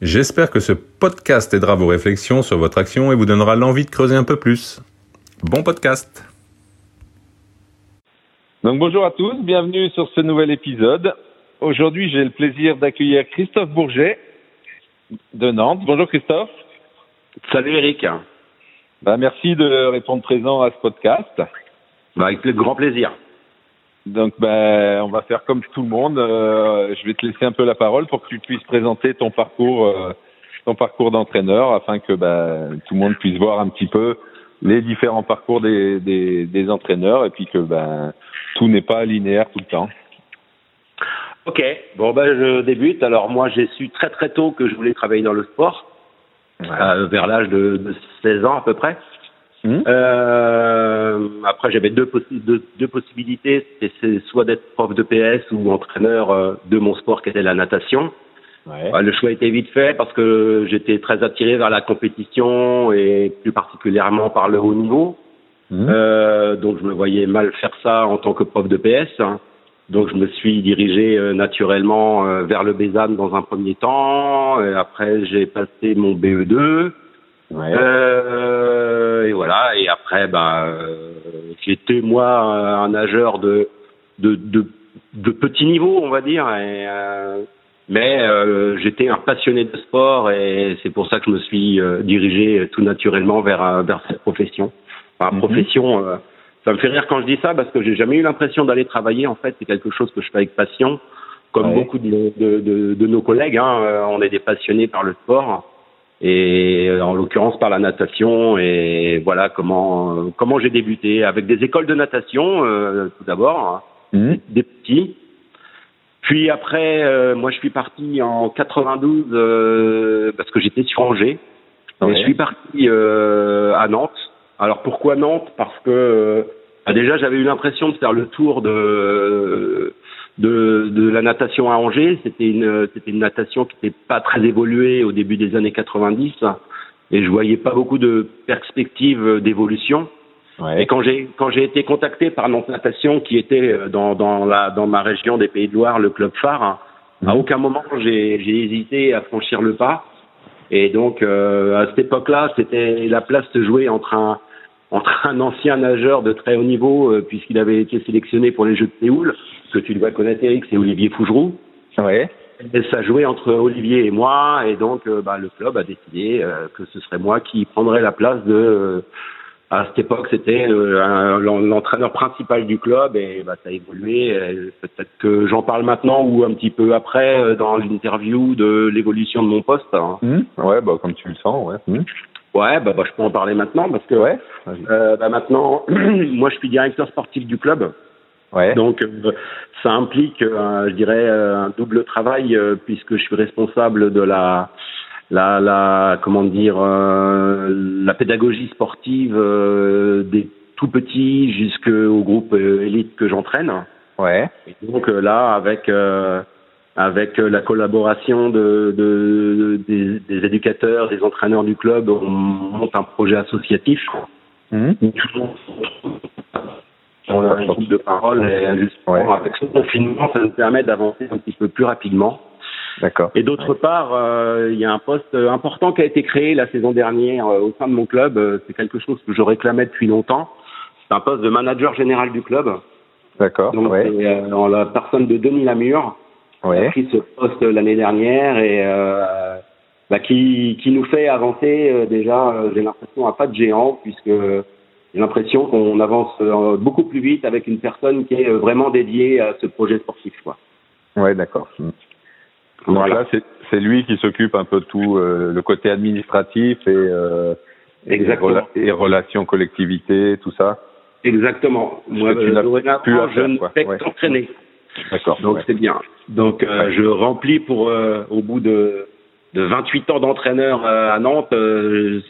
J'espère que ce podcast aidera vos réflexions sur votre action et vous donnera l'envie de creuser un peu plus. Bon podcast Donc bonjour à tous, bienvenue sur ce nouvel épisode. Aujourd'hui j'ai le plaisir d'accueillir Christophe Bourget de Nantes. Bonjour Christophe. Salut Eric. Bah, merci de répondre présent à ce podcast. Bah, avec grand plaisir. Donc, ben, on va faire comme tout le monde. Euh, je vais te laisser un peu la parole pour que tu puisses présenter ton parcours, euh, ton parcours d'entraîneur, afin que ben, tout le monde puisse voir un petit peu les différents parcours des, des, des entraîneurs, et puis que ben, tout n'est pas linéaire tout le temps. Ok. Bon, ben, je débute. Alors, moi, j'ai su très très tôt que je voulais travailler dans le sport, euh, vers l'âge de, de 16 ans à peu près. Mmh. Euh, après, j'avais deux, possi- deux, deux possibilités. C'était soit d'être prof de PS ou entraîneur euh, de mon sport qui était la natation. Ouais. Euh, le choix était vite fait parce que j'étais très attiré vers la compétition et plus particulièrement par le haut niveau. Mmh. Euh, donc je me voyais mal faire ça en tant que prof de PS. Donc je me suis dirigé euh, naturellement euh, vers le Bézanne dans un premier temps. Et après j'ai passé mon BE2. Ouais. Et voilà. Et après, bah, euh, j'étais moi un nageur de, de de de petit niveau, on va dire. Et, euh, mais euh, j'étais un passionné de sport et c'est pour ça que je me suis euh, dirigé tout naturellement vers vers cette profession. Enfin, Mhm. profession. euh, ça me fait rire quand je dis ça parce que j'ai jamais eu l'impression d'aller travailler. En fait, c'est quelque chose que je fais avec passion, comme Ouais. beaucoup de, de, de, de nos collègues. Hein, on est des passionnés par le sport et euh, en l'occurrence par la natation. Et voilà comment euh, comment j'ai débuté. Avec des écoles de natation euh, tout d'abord Mmh. des petits. Puis après euh, moi je suis parti en 92 euh, parce que j'étais sur Angers. Ouais. et je suis parti euh, à Nantes. Alors pourquoi Nantes? Parce que bah, déjà j'avais eu l'impression de faire le tour de de, de la natation à Angers. C'était une, c'était une natation qui n'était pas très évoluée au début des années 90 et je voyais pas beaucoup de perspectives d'évolution. Ouais. Et quand j'ai quand j'ai été contacté par Nantes Natation, qui était euh, dans dans la dans ma région des Pays de Loire, le club phare, hein, à Mhm. aucun moment j'ai j'ai hésité à franchir le pas. Et donc euh, à cette époque-là, c'était la place se jouait entre un entre un ancien nageur de très haut niveau, euh, puisqu'il avait été sélectionné pour les Jeux de Séoul, que tu dois connaître Eric, c'est Olivier Fougeroux. Ouais. Et ça jouait entre Olivier et moi, et donc euh, bah, le club a décidé euh, que ce serait moi qui prendrais la place de. euh, à cette époque, c'était euh, l'entraîneur principal du club, et bah, ça a évolué. Peut-être que j'en parle maintenant ou un petit peu après euh, dans l'interview de l'évolution de mon poste. hein. Mmh. Ouais, bah, comme tu le sens, ouais. Mmh. Ouais, bah, bah, je peux en parler maintenant parce que Ouais. euh, bah, maintenant, moi, je suis directeur sportif du club. Ouais. Donc, euh, ça implique, euh, je dirais, un double travail puisque je suis responsable de la, la, la comment dire, la pédagogie sportive des tout petits jusqu'au groupe élite que j'entraîne. Ouais. Et donc là, avec avec euh, la collaboration de, de des, des éducateurs, des entraîneurs du club, on monte un projet associatif. Mmh. On a un groupe de parole et justement, Ouais. avec ce confinement, ça nous permet d'avancer un petit peu plus rapidement. D'accord. Et d'autre part, euh, il y a un poste euh, important qui a été créé la saison dernière euh, au sein de mon club. Euh, C'est quelque chose que je réclamais depuis longtemps. C'est un poste de manager général du club. D'accord. Donc Ouais. euh, en la personne de Denis Lamure qui a Ouais. pris ce poste l'année dernière et euh, bah, qui, qui nous fait avancer euh, déjà, euh, j'ai l'impression, à pas de géant, puisque euh, j'ai l'impression qu'on avance euh, beaucoup plus vite avec une personne qui est euh, vraiment dédiée à ce projet sportif. Quoi. Ouais, d'accord. Donc Voilà. là, c'est c'est lui qui s'occupe un peu de tout euh, le côté administratif et, euh, et, Exactement. rela- et relations collectivité, tout ça. Exactement. Moi, tu dorénavant, plus à je ne fais Ouais. qu'entraîner. D'accord. Donc ouais. c'est bien. Donc euh, Ouais. je remplis pour euh, au bout de de 28 ans d'entraîneur à Nantes,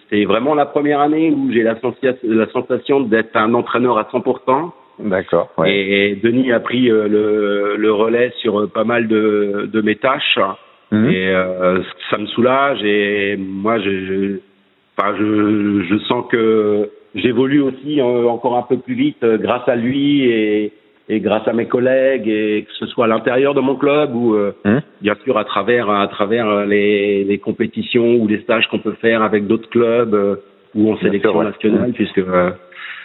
c'est vraiment la première année où j'ai la, la sensation d'être un entraîneur à 100%. D'accord. Ouais. Et, Denis a pris le, le, relais sur pas mal de, de mes tâches. Mhm. Et ça me soulage. Et moi, je, je, enfin, je, je sens que j'évolue aussi encore un peu plus vite grâce à lui et, et grâce à mes collègues et que ce soit à l'intérieur de mon club ou euh, hum. bien sûr à travers à travers les, les compétitions ou les stages qu'on peut faire avec d'autres clubs euh, ou en sélection nationale puisque euh,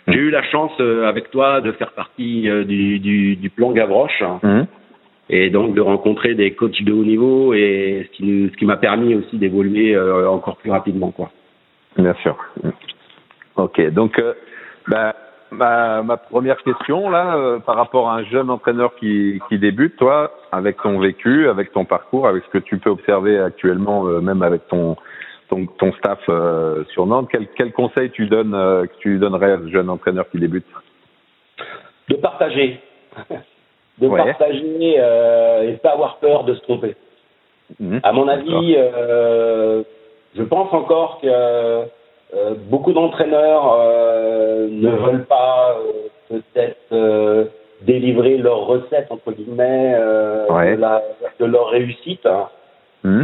j'ai eu la chance avec toi de faire partie du, du, du, plan Gavroche hum. et donc de rencontrer des coachs de haut niveau et ce qui ce qui m'a permis aussi d'évoluer encore plus rapidement quoi. Bien sûr. Ok donc bah ma, ma première question là, euh, par rapport à un jeune entraîneur qui, qui débute, toi, avec ton vécu, avec ton parcours, avec ce que tu peux observer actuellement, euh, même avec ton ton, ton staff euh, sur Nantes, quel, quel conseil tu donnes, que tu donnerais à ce jeune entraîneur qui débute? De partager, de partager et pas avoir peur de se tromper. Mmh. à mon avis, je pense encore que euh, beaucoup d'entraîneurs euh, ne veulent pas euh, peut-être délivrer leur recette entre guillemets de, la, de, leur réussite. Mmh.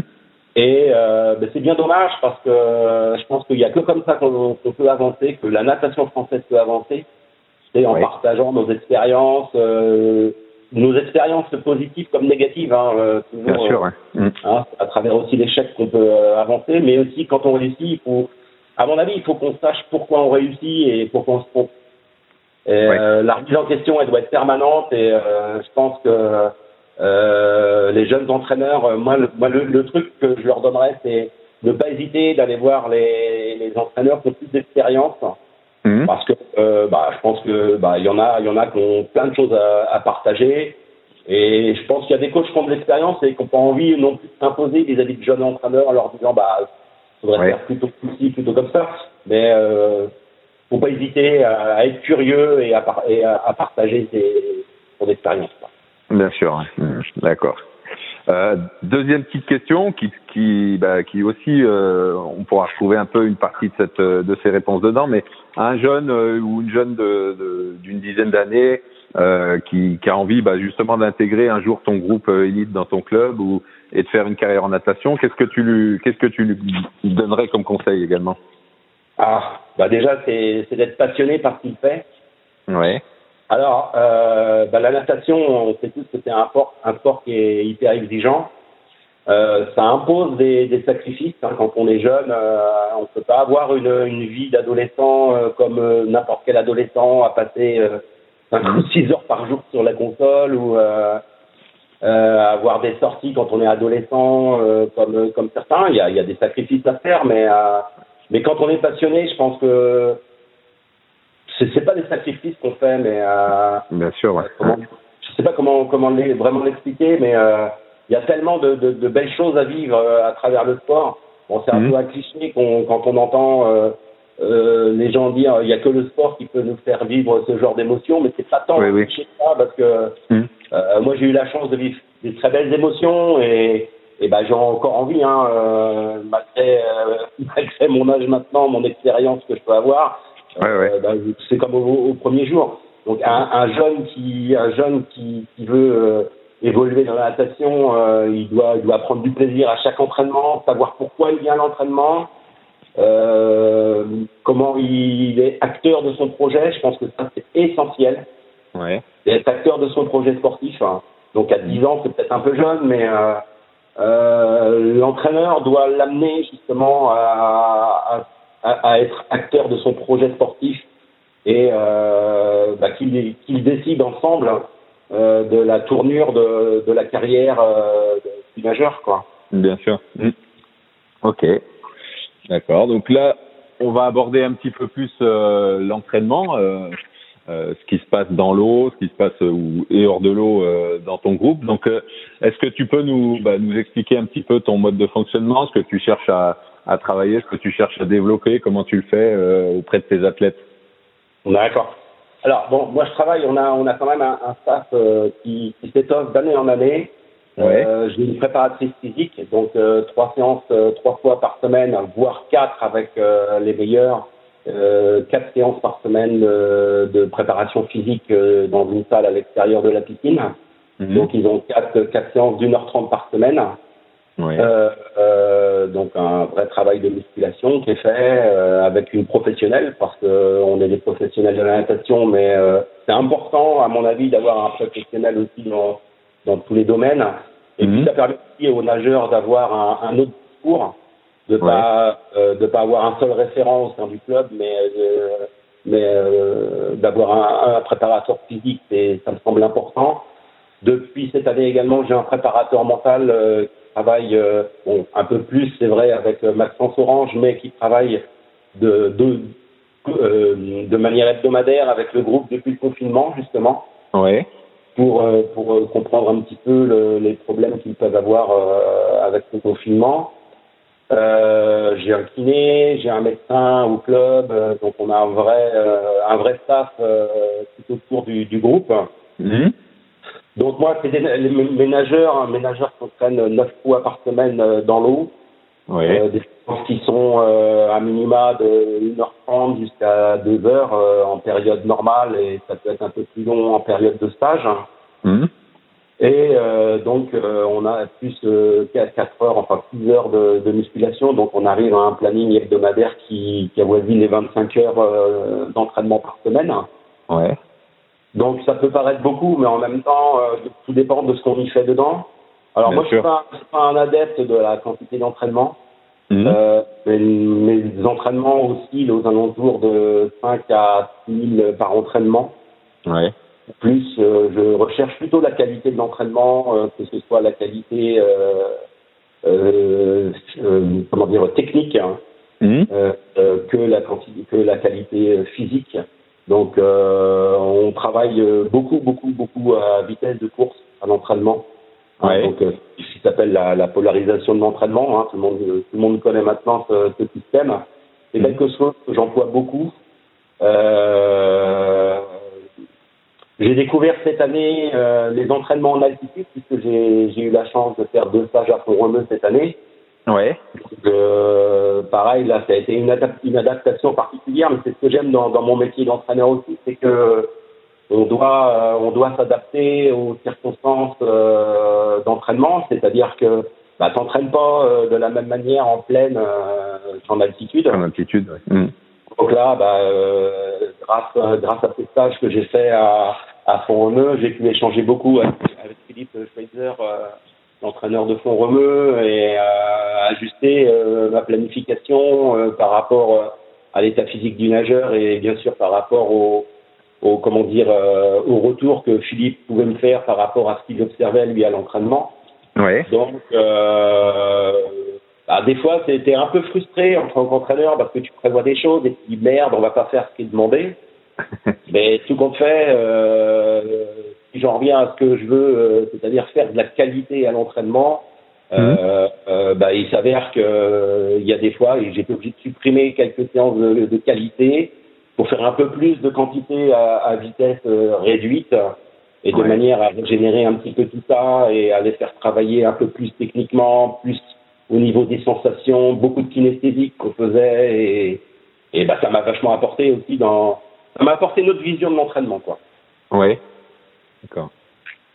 Et ben, c'est bien dommage parce que je pense qu'il n'y a que comme ça qu'on peut avancer, que la natation française peut avancer, c'est en partageant nos expériences, nos expériences positives comme négatives, hein, toujours, Bien sûr, mmh. hein, à travers aussi l'échec qu'on peut avancer, mais aussi quand on réussit, il faut à mon avis, il faut qu'on sache pourquoi on réussit et pourquoi on se trompe. Euh, la remise en question, elle doit être permanente et euh, je pense que euh, les jeunes entraîneurs, moi, le, moi le, truc que je leur donnerais, c'est de ne pas hésiter d'aller voir les, les, entraîneurs qui ont plus d'expérience. Mhm. Parce que bah, je pense que bah, il y en a, il y en a qui ont plein de choses à, à partager. Et je pense qu'il y a des coachs qui ont de l'expérience et qui n'ont pas envie non plus de s'imposer vis-à-vis de jeunes entraîneurs en leur disant bah faudrait faire plutôt ici, plutôt comme ça. Mais euh, faut pas hésiter à, être curieux et à, et à, partager ses, son expérience. Bien sûr, mmh, d'accord. Euh, deuxième petite question qui qui bah, qui aussi euh, on pourra retrouver un peu une partie de cette de ces réponses dedans mais un jeune euh, ou une jeune de d'une dizaine d'années euh, qui, qui a envie bah, justement d'intégrer un jour ton groupe élite dans ton club ou et de faire une carrière en natation, qu'est-ce que tu lui, qu'est-ce que tu lui donnerais comme conseil également? Ah, bah déjà c'est, d'être passionné par ce qu'il fait. Ouais. Alors, euh, bah la natation, on sait tous que c'est un sport, un sport qui est hyper exigeant. Euh, ça impose des, des sacrifices. Hein. Quand on est jeune, euh, on ne peut pas avoir une, une vie d'adolescent comme n'importe quel adolescent à passer 5 ou 6 heures par jour sur la console ou avoir des sorties quand on est adolescent, euh, comme comme certains. Il y a, il y a des sacrifices à faire, mais euh, mais quand on est passionné, je pense que c'est c'est pas des sacrifices qu'on fait, mais euh, bien sûr. Ouais. Comment, je sais pas comment comment vraiment l'expliquer, mais euh, il y a tellement de, de, de, belles choses à vivre à travers le sport. Bon, c'est un mhm. peu un cliché qu'on, quand on entend euh, les gens dire il y a que le sport qui peut nous faire vivre ce genre d'émotions, mais c'est pas tant oui, ça parce que mhm. Euh, moi, j'ai eu la chance de vivre des très belles émotions et, et ben, j'ai encore envie, hein, euh, malgré, euh, malgré mon âge maintenant, mon expérience que je peux avoir. Ouais, ben, c'est comme au, au, premier jour. Donc, un, un, jeune qui, un jeune qui, qui veut évoluer dans la natation, il doit, il doit prendre du plaisir à chaque entraînement, savoir pourquoi il vient à l'entraînement. Euh, comment il est acteur de son projet, je pense que ça c'est essentiel. Ouais être acteur de son projet sportif. Hein. Donc à 10 ans, c'est peut-être un peu jeune, mais euh, euh, l'entraîneur doit l'amener justement à, à, à, être acteur de son projet sportif et euh, bah, qu'ils qu décident ensemble euh, de la tournure de, de la carrière euh, du majeur. Quoi. Bien sûr. Mmh. Ok. D'accord. Donc là, on va aborder un petit peu plus euh, l'entraînement. Euh, euh, ce qui se passe dans l'eau, ce qui se passe euh, ou, et hors de l'eau euh, dans ton groupe. Donc, est-ce que tu peux nous, bah, nous expliquer un petit peu ton mode de fonctionnement, ce que tu cherches à, à travailler, ce que tu cherches à développer, comment tu le fais auprès de tes athlètes? D'accord. Alors, bon, moi je travaille, on a, on a quand même un, un staff qui, qui s'étoffe d'année en année. Euh, J'ai une préparatrice physique, donc euh, trois séances euh, trois fois par semaine, voire quatre avec euh, les meilleurs. Euh, quatre séances par semaine de, de préparation physique euh, dans une salle à l'extérieur de la piscine. Mhm. Donc ils ont quatre, quatre séances d'une heure trente par semaine. Ouais. Euh, euh, donc un vrai travail de musculation qui est fait euh, avec une professionnelle parce que euh, on est des professionnels de la natation, mais euh, c'est important à mon avis d'avoir un professionnel aussi dans dans tous les domaines. Et Mhm. puis ça permet aussi aux nageurs d'avoir un, un autre discours, de pas euh, de pas avoir un seul référent au sein du club, mais euh, mais euh, d'avoir un, un préparateur physique, ça me semble important. Depuis cette année également, j'ai un préparateur mental qui travaille bon, un peu plus, c'est vrai, avec Maxence Orange, mais qui travaille de, de, de manière hebdomadaire avec le groupe depuis le confinement, justement, Ouais. Pour, euh, pour euh, comprendre un petit peu le- les problèmes qu'ils peuvent avoir euh, avec le confinement. Euh, j'ai un kiné, j'ai un médecin au club, euh, donc on a un vrai, euh, un vrai staff euh, tout autour du, du groupe. Mhm. Donc moi, c'est des, les, mes nageurs, hein, mes nageurs s'entraînent neuf fois par semaine dans l'eau, Ouais. euh, des séances qui sont euh, à minima de 1h30 jusqu'à 2h euh, en période normale et ça peut être un peu plus long en période de stage. Mhm. Et euh, donc euh, on a plus euh, 4, 4 heures, enfin 6 heures de, de musculation, donc on arrive à un planning hebdomadaire qui, qui avoisine les 25 heures euh, d'entraînement par semaine. Ouais. Donc ça peut paraître beaucoup, mais en même temps, euh, tout dépend de ce qu'on y fait dedans. Alors Bien moi, je sûr. suis pas, je suis pas un adepte de la quantité d'entraînement. Mhm. Euh, mais mes entraînements oscillent aux alentours de 5 à 6 000 par entraînement. Ouais. Plus, euh, je recherche plutôt la qualité de l'entraînement, euh, que ce soit la qualité, comment dire, technique, hein, Mhm. que la quantité, que la qualité physique. Donc, on travaille beaucoup, beaucoup, beaucoup à vitesse de course à l'entraînement. Hein, Ouais. donc, euh, ce qui s'appelle la, la polarisation de l'entraînement. Hein, tout le monde, tout le monde connaît maintenant ce, ce système. C'est Mhm. quelque chose que j'emploie beaucoup. Euh, j'ai découvert cette année euh, les entraînements en altitude puisque j'ai eu la chance de faire deux stages à Font-Romeu cette année. Ouais. Donc, euh, pareil, là, ça a été une, adap- une adaptation particulière, mais c'est ce que j'aime dans, dans mon métier d'entraîneur aussi, c'est que on doit, euh, on doit s'adapter aux circonstances euh, d'entraînement, c'est-à-dire que bah, t'entraînes pas euh, de la même manière en plaine euh, qu'en altitude. En altitude, ouais. Mhm. Donc là, bah, euh, grâce, euh, grâce à ces stages que j'ai fait à, à Font-Romeu, j'ai pu échanger beaucoup avec, avec Philippe Schweitzer, euh, l'entraîneur de Font-Romeu, et euh, ajuster euh, ma planification euh, par rapport à l'état physique du nageur et bien sûr par rapport au, au comment dire euh, au retour que Philippe pouvait me faire par rapport à ce qu'il observait lui à l'entraînement. Ouais. Donc, euh, bah, des fois, c'était un peu frustré en tant qu'entraîneur parce que tu prévois des choses et tu dis merde, on va pas faire ce qui est demandé. Mais tout compte fait, euh, si j'en reviens à ce que je veux, euh, c'est-à-dire faire de la qualité à l'entraînement, euh, euh, bah, il s'avère que euh, il y a des fois, et j'ai été obligé de supprimer quelques séances de, de qualité pour faire un peu plus de quantité à, à vitesse euh, réduite et de Ouais. manière à régénérer un petit peu tout ça et à les faire travailler un peu plus techniquement, plus au niveau des sensations, beaucoup de kinesthésique qu'on faisait et, et bah, ça m'a vachement apporté aussi dans ça m'a apporté notre vision de l'entraînement quoi. Ouais. D'accord.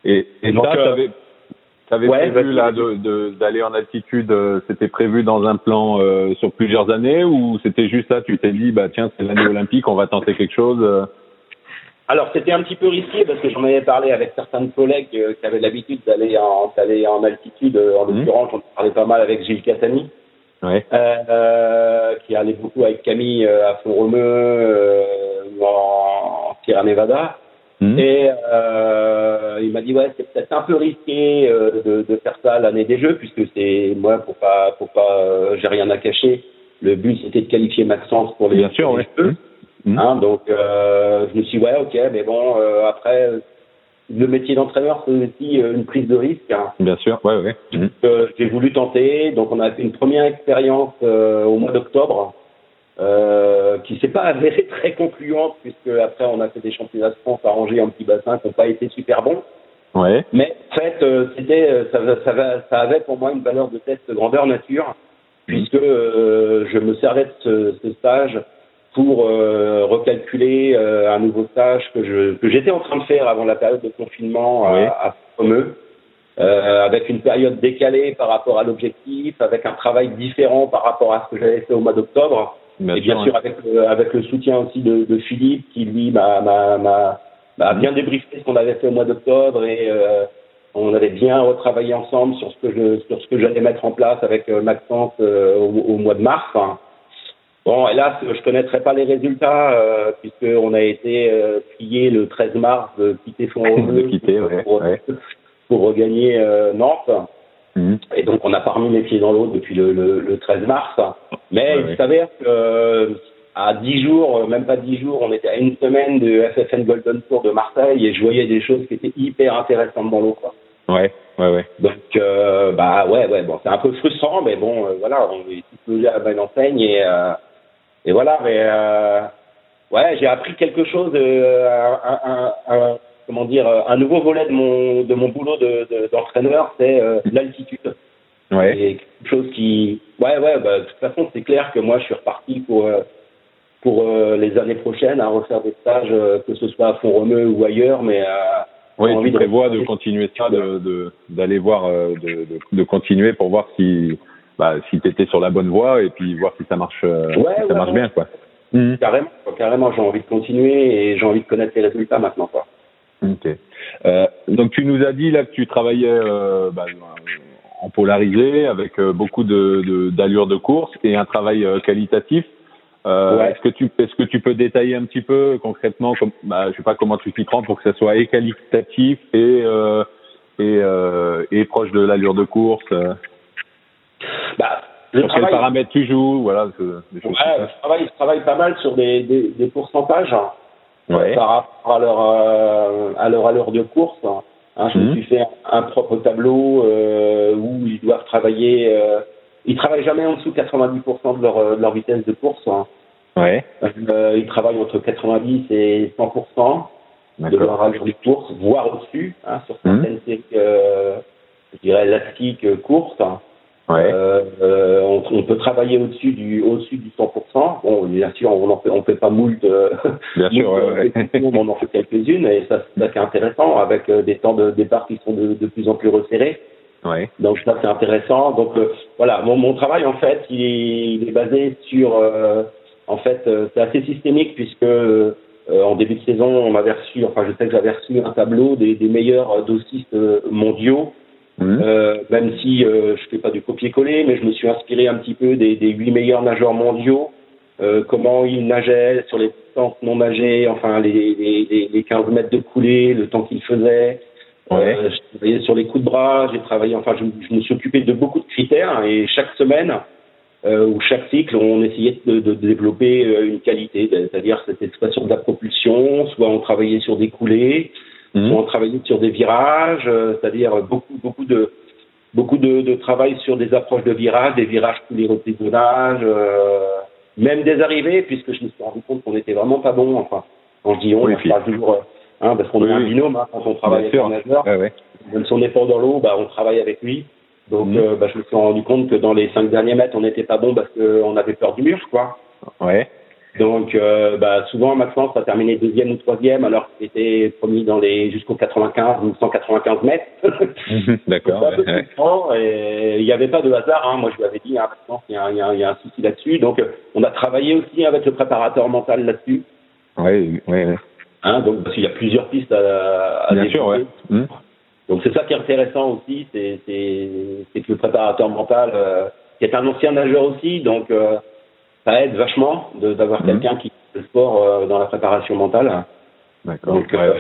Et, et Donc, ça, euh, ouais, prévu là vas-y. de, de, d'aller en altitude, euh, c'était prévu dans un plan euh, sur plusieurs années ou c'était juste là, tu t'es dit, bah tiens, c'est l'année olympique, on va tenter quelque chose. euh? Alors c'était un petit peu risqué parce que j'en avais parlé avec certains collègues qui avaient l'habitude d'aller en d'aller en altitude. En Mhm. l'occurrence, j'en parlais pas mal avec Gilles Catani. Ouais. qui allait beaucoup avec Camille à Font-Romeu en Sierra Nevada. Mhm. Et euh, il m'a dit ouais c'est peut-être un peu risqué euh, de, de faire ça l'année des Jeux puisque c'est moi pour pas pour pas euh, j'ai rien à cacher. Le but c'était de qualifier Maxence pour les, Bien sûr, ouais. Jeux. Hein, donc je me suis dit, ouais ok mais bon après le métier d'entraîneur c'est aussi une prise de risque. Hein. Bien sûr, ouais, ouais. Euh, j'ai voulu tenter. Donc, on a fait une première expérience au mois d'octobre euh, qui s'est pas avérée très concluante puisque après on a fait des championnats de France arrangés en petit bassin qui n'ont pas été super bons. Ouais. Mais fait, euh, c'était, euh, ça, ça, ça, avait pour moi une valeur de test grandeur nature, puisque euh, je me servais de ce, ce stage pour euh, recalculer un nouveau stage que je que j'étais en train de faire avant la période de confinement à, à Fameux, euh, avec une période décalée par rapport à l'objectif, avec un travail différent par rapport à ce que j'avais fait au mois d'octobre, Bien et bien sûr, sûr avec le, avec le soutien aussi de, de Philippe qui lui m'a m'a bien débriefé ce qu'on avait fait au mois d'octobre et euh, on avait bien retravaillé ensemble sur ce que je sur ce que j'allais mettre en place avec euh, Maxence euh, au, au mois de mars. Enfin, Bon, hélas, je connaîtrai pas les résultats euh, puisqu'on a été euh, plié le 13 mars de quitter son De quitter, ouais, pour, ouais. pour regagner euh, Nantes. Et donc, on n'a pas remis les pieds dans l'eau depuis le, le, le 13 mars. Mais Ouais, il ouais. s'avère que euh, à 10 jours, euh, même pas 10 jours, on était à une semaine de FFN Golden Tour de Marseille et je voyais des choses qui étaient hyper intéressantes dans l'eau. quoi. Ouais, ouais, ouais. Donc, euh, bah ouais, ouais, bon, c'est un peu frustrant, mais bon, euh, voilà, on est tous à la bonne enseigne et, euh, et voilà, mais euh, ouais, j'ai appris quelque chose, euh, un, un, un- comment dire, euh, un nouveau volet de mon de mon boulot de de- d'entraîneur, c'est euh, l'altitude. Ouais. Et quelque chose qui, ouais, ouais, bah, de toute façon, c'est clair que moi, je suis reparti pour euh, pour euh, les années prochaines à refaire des stages, que ce soit à Font-Romeu ou ailleurs, mais Oui, envie tu de prévois de continuer ça, de de- d'aller voir, de, de, de continuer pour voir si bah, si tu étais sur la bonne voie et puis voir si ça marche, Ouais, si ça marche bien, quoi. Mhm. Carrément, quoi, carrément, j'ai envie de continuer et j'ai envie de connaître les résultats maintenant, quoi. Ok. Euh, donc tu nous as dit là que tu travaillais euh, bah, en polarisé avec euh, beaucoup de de- d'allure de, course et un travail qualitatif. Euh, Ouais. Est-ce que tu est-ce que tu peux détailler un petit peu concrètement, comme, bah, je sais pas comment tu t'y prends pour que ça soit et qualitatif et et, et proche de l'allure de course. Bah, je sur quels travaille, paramètres tu joues, voilà, ouais, je travaille, je travaille pas mal sur des, des, des pourcentages hein. Ouais. par rapport à leur, euh, à leur allure de course. Hein, je me Mhm. suis fait un, propre tableau euh, où ils doivent travailler. Euh, ils travaillent jamais en dessous de 90% de leur, euh, de leur vitesse de course. hein. Ouais. Euh, ils travaillent entre 90 et 100% de leur allure de course, voire au-dessus, hein, sur Mhm. certaines séries, euh, je dirais, élastiques euh, courtes. Ouais. Euh, euh, on, on peut travailler au-dessus du au-dessus du 100%. Bon, bien sûr, on en fait on fait pas moult. Euh, Bien sûr. ouais, euh, ouais. on en fait quelques-unes et ça, ça c'est intéressant avec euh, des temps de départ qui sont de, de plus en plus resserrés. ouais. Donc ça c'est intéressant. Donc euh, voilà, mon, mon travail en fait, il est, il est basé sur euh, en fait euh, c'est assez systémique puisque euh, en début de saison on m'avait reçu, enfin je sais que j'avais reçu un tableau des, des meilleurs dossistes mondiaux. Mhm. Euh, même si euh, je fais pas du copier-coller, mais je me suis inspiré un petit peu des, des huit meilleurs nageurs mondiaux, euh, comment ils nageaient sur les distances non nagées, enfin les, les, les- les 15 mètres de coulée, le temps qu'ils faisaient. Ouais. Euh, j'ai travaillé sur les coups de bras, j'ai travaillé, enfin je, je me suis occupé de beaucoup de critères et chaque semaine euh, ou chaque cycle, on essayait de, de développer euh, une qualité, c'est-à-dire c'était soit sur de la propulsion, soit on travaillait sur des coulées, Mhm. on travaillé sur des virages, euh, c'est-à-dire beaucoup, beaucoup de beaucoup de, de travail sur des approches de virages, des virages tous les reprises de nage, euh, même des arrivées, puisque je me suis rendu compte qu'on était vraiment pas bon. Enfin, quand je dis on, Oui, parle toujours, hein, parce qu'on Oui, est un binôme hein, quand on travaille avec un nageur. Ouais, ouais. Même si on n'est pas dans l'eau, bah, on travaille avec lui. Donc, Mhm. euh, bah, je me suis rendu compte que dans les cinq derniers mètres, on n'était pas bon parce qu'on avait peur du mur, quoi. Ouais. Donc, euh, bah, souvent, Maxence a terminé deuxième ou troisième, alors qu'il était promis dans les jusqu'au 95 ou 195 mètres. Mhm. D'accord. Peu ouais, ouais. il n'y avait pas de hasard. Hein. Moi, je lui avais dit, hein, Maxence, il y, a un- il y a un- il y a un souci là-dessus. Donc, euh, on a travaillé aussi avec le préparateur mental là-dessus. Ouais, ouais, ouais. Hein, donc, parce qu'il y a plusieurs pistes à, à Bien sûr, ouais. Mhm. Donc, c'est ça qui est intéressant aussi, c'est que le préparateur mental, euh, qui est un ancien nageur aussi, donc euh, ça aide vachement d'avoir Mhm. quelqu'un qui fait le sport euh, dans la préparation mentale. D'accord. Donc euh,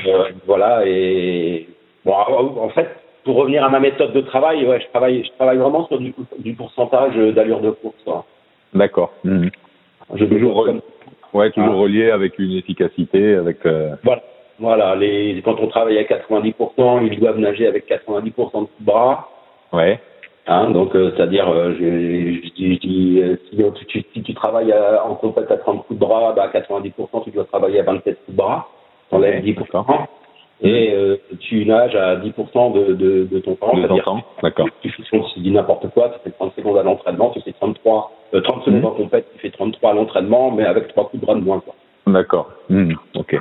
voilà et bon en fait pour revenir à ma méthode de travail ouais je travaille je travaille vraiment sur du, du pourcentage d'allure de course quoi. D'accord. Mhm. Je Toujours comme- Ouais, toujours Ah. relié avec une efficacité, avec. euh, voilà voilà les quand on travaille à 90% ils doivent nager avec 90% de coups de bras Ouais. Hein donc euh, c'est-à-dire euh, je, je, dis- euh, si, tu, tu- si tu travailles à- en compète à 30 coups de bras bah à 90% tu dois travailler à 27 coups de bras t'enlèves Ouais, 10% et euh, tu nages à 10% de, de, de, ton temps. De ton temps, d'accord. Tu tu dis n'importe quoi, tu fais 30 secondes à l'entraînement, tu fais 33, 30 euh, secondes mmh. en compète, tu fais 33 à l'entraînement, mais avec trois coups de bras de moins, quoi. D'accord. Mmh. Ok.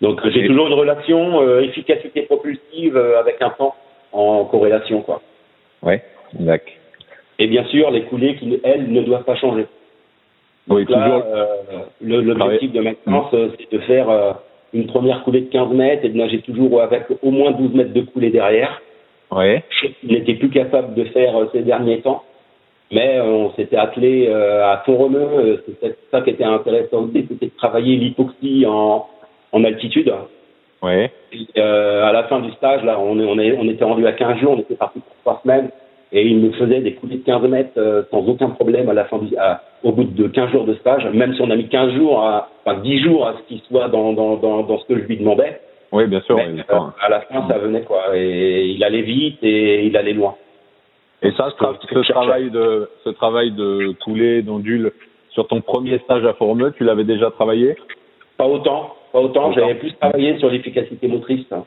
Donc j'ai toujours une relation euh, efficacité propulsive euh, avec un temps en corrélation, quoi. Ouais, d'accord. Et bien sûr, les coulées qui, elles, ne doivent pas changer. Oui, toujours. Euh, L'objectif de maintenance, mmh. c'est de faire une première coulée de 15 mètres et de nager toujours avec au moins 12 mètres de coulée derrière. Ouais. Il n'était plus capable de faire ces derniers temps. Mais on s'était attelé à fond remue. C'était ça qui était intéressant aussi, c'était de travailler l'hypoxie en, en altitude. Ouais. euh, à la fin du stage, là, on, on, est, on était rendu à 15 jours, on était parti pour trois semaines, et il nous faisait des coulées de 15 mètres euh, sans aucun problème à la fin du, à, au bout de 15 jours de stage, même si on a mis 15 jours, à, enfin 10 jours à ce qu'il soit dans, dans, dans, dans, ce que je lui demandais. Oui, bien sûr. Mais, euh, à la fin, ça venait quoi, et il allait vite et il allait loin. Et ça, ce, ce travail de ce travail de coulée, d'ondule, sur ton premier stage à Formeux, tu l'avais déjà travaillé? Pas autant. Pas autant, j'avais plus travaillé sur l'efficacité motrice. Hein.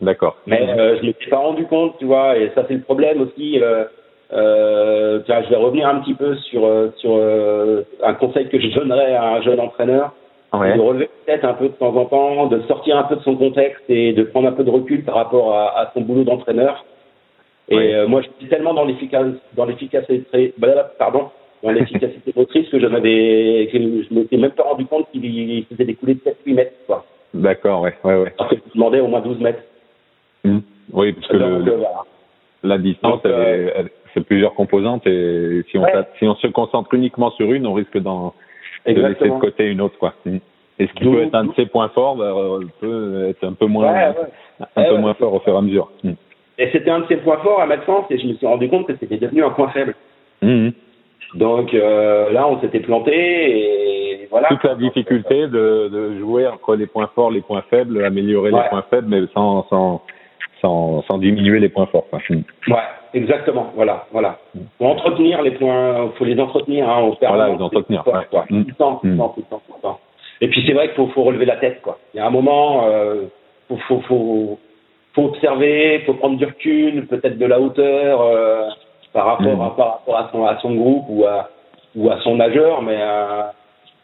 D'accord. Mais euh, je ne m'étais pas rendu compte, tu vois, et ça c'est le problème aussi. Euh, euh, je vais revenir un petit peu sur, euh, sur euh, un conseil que je donnerais à un jeune entraîneur. Ouais. De relever peut-être un peu de temps en temps, de sortir un peu de son contexte et de prendre un peu de recul par rapport à, à son boulot d'entraîneur. Et Ouais. euh, moi, je suis tellement dans l'efficacité, dans l'efficacité, pardon, dans l'efficacité motrice que je m'avais, que je m'étais même pas rendu compte qu'il faisait des coulées de 7-8 mètres, quoi. D'accord, ouais, ouais, ouais. Alors que je demandais au moins 12 mètres. Hmm. Oui, parce que Donc, le, euh, voilà. la distance, euh, c'est plusieurs composantes et si on, Ouais. t'a- si on se concentre uniquement sur une, on risque d'en de laisser de côté une autre, quoi. Hmm. Et ce qui peut être un de ses points forts? Bah, euh, peut être un peu moins, Ouais, ouais. un Ouais, peu ouais, moins c'est fort au fur et à mesure. Hmm. Et c'était un de ses points forts à mettre sens et je me suis rendu compte que c'était devenu un point faible. Donc euh, là, on s'était planté et voilà. Toute la difficulté de, de jouer entre les points forts, les points faibles, améliorer Ouais. les points faibles, mais sans, sans, sans, sans diminuer les points forts. Hmm. Ouais, exactement. Voilà, voilà. Faut entretenir les points, faut les entretenir. Hein, on Voilà, les entretenir, Tout ouais. Mm. Tout le temps, tout le temps, tout le temps, tout le temps. Et puis c'est vrai qu'il faut, faut relever la tête, quoi. Il y a un moment, euh, faut, faut, faut, faut observer, faut prendre du recul, peut-être de la hauteur euh, par rapport Mm. à par rapport à son à son groupe ou à ou à son nageur, mais euh,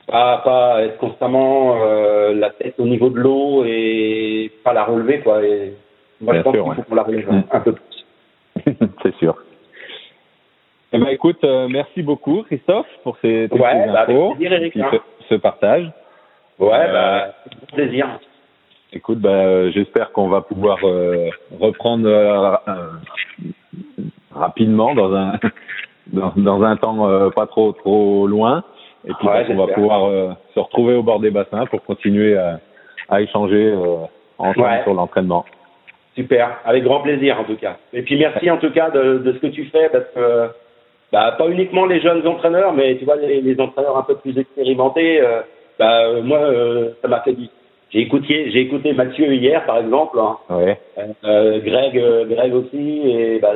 pas pas être constamment euh, la tête au niveau de l'eau et pas la relever, quoi. Et moi, Bien je pense qu'il ouais. faut qu'on la relève Mm. un peu plus. C'est sûr. Eh ben, écoute, euh, merci beaucoup Christophe pour ces toutes Ouais, ces bah, infos plaisir, Eric, hein. ce, ce partage. Ouais, Euh, bah, c'est un plaisir. Écoute, bah, euh, j'espère qu'on va pouvoir euh, reprendre euh, rapidement dans un dans, dans un temps euh, pas trop trop loin et puis Ouais, on va pouvoir euh, se retrouver au bord des bassins pour continuer à, à échanger euh, ensemble Ouais. sur l'entraînement. Super, avec grand plaisir en tout cas. Et puis merci en tout cas de, de ce que tu fais parce que bah, pas uniquement les jeunes entraîneurs, mais tu vois les, les entraîneurs un peu plus expérimentés. euh, bah, moi, ça m'a fait du. J'ai écouté, j'ai écouté Mathieu hier par exemple, hein, Ouais. euh, Greg, Greg aussi, et bah,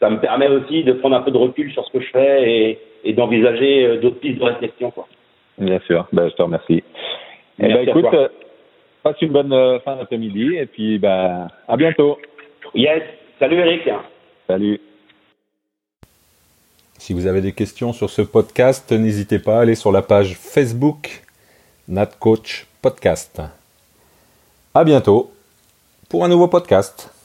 ça me permet aussi de prendre un peu de recul sur ce que je fais et, et d'envisager euh, d'autres pistes de réflexion. Quoi. Bien sûr. Ben, je te remercie. Eh ben, écoute, euh, passe une bonne euh, fin d'après-midi et puis ben, à bientôt. Yes, salut Eric. Salut. Si vous avez des questions sur ce podcast, n'hésitez pas à aller sur la page Facebook NatCoach Podcast. À bientôt pour un nouveau podcast.